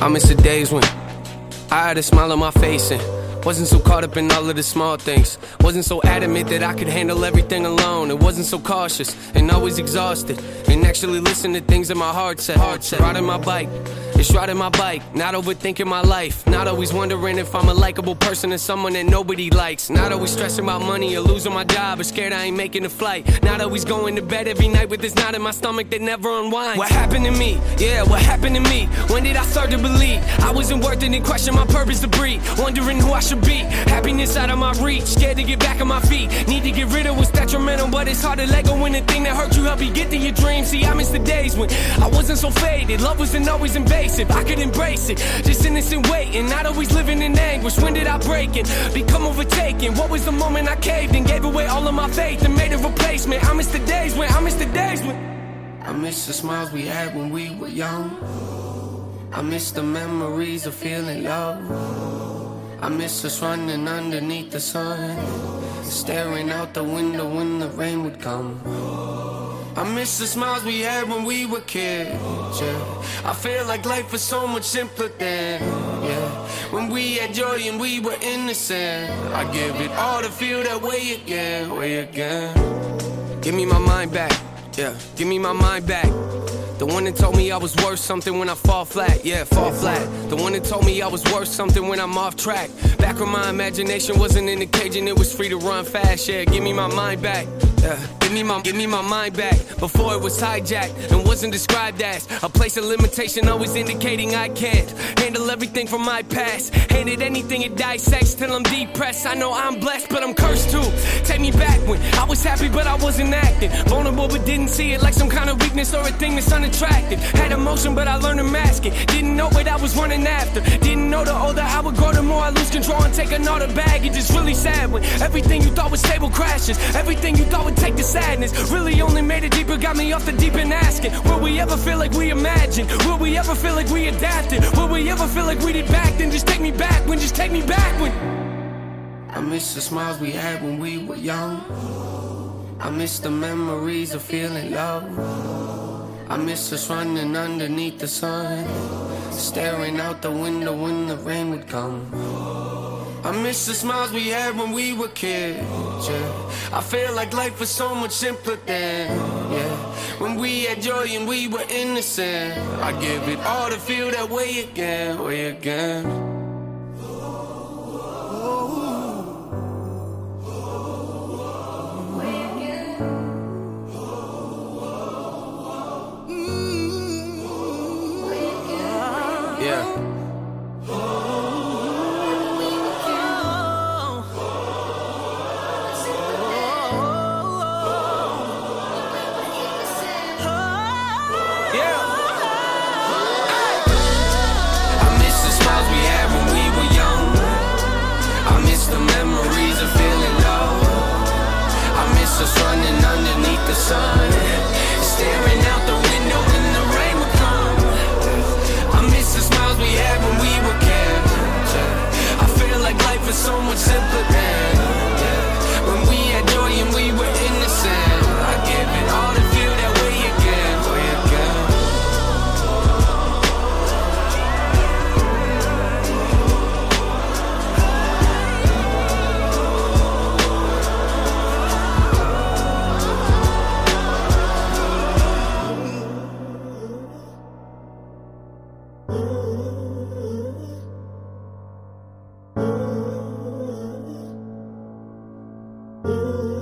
I miss the days when I had a smile on my face and wasn't so caught up in all of the small things. Wasn't so adamant that I could handle everything alone. It wasn't so cautious and always exhausted. And actually listened to things that my heart said. Heart said. Riding my bike it's riding my bike. Not overthinking my life. Not always wondering if I'm a likable person and someone that nobody likes. Not always stressing about money or losing my job or scared I ain't making a flight. Not always going to bed every night with this knot in my stomach that never unwinds. What happened to me? Yeah, what happened to me? When did I start to believe I wasn't worth it and question my purpose to breathe? Wondering who I should be. Happiness out of my reach. Scared to get back on my feet. Need to get rid of what's detrimental, but it's hard to let go when the thing that hurt you help you get to your dreams. See, I miss the days when I wasn't so faded. Love wasn't always invasive. I could embrace it. Just innocent waiting. Not always living in anguish. When did I break it? Become overtaken. What was the moment I caved and gave away all of my faith and made a replacement? I miss the days when I miss the days when I miss the smiles we had when we were young. I miss the memories of feeling love. I miss us running underneath the sun, staring out the window when the rain would come. I miss the smiles we had when we were kids. Yeah. I feel like life was so much simpler then. Yeah. When we had joy and we were innocent. I give it all to feel that way again, way again. Give me my mind back. Yeah. Give me my mind back. The one that told me I was worth something when I fall flat, yeah, fall flat. The one that told me I was worth something when I'm off track. Back when my imagination wasn't in the cage and it was free to run fast, yeah, give me my mind back. Yeah, give me my give me my mind back before it was hijacked and wasn't described as a place of limitation, always indicating I can't handle everything from my past. Handed anything it dissects till I'm depressed. I know I'm blessed, but I'm cursed too. Take me when I was happy, but I wasn't acting. Vulnerable, but didn't see it like some kind of weakness or a thing that's unattractive. Had emotion, but I learned to mask it. Didn't know what I was running after. Didn't know the older I would grow, the more I lose control and take another baggage. It's really sad when everything you thought was stable crashes. Everything you thought would take the sadness. Really only made it deeper, got me off the deep end asking. Will we ever feel like we imagined? Will we ever feel like we adapted? Will we ever feel like we did back then? Just take me I miss the smiles we had when we were young. I miss the memories of feeling love. I miss us running underneath the sun, staring out the window when the rain would come. I miss the smiles we had when we were kids. Yeah. I feel like life was so much simpler then. Yeah. When we had joy and we were innocent. I give it all to feel that way again, way again. Yeah. it's so much simpler Ooh.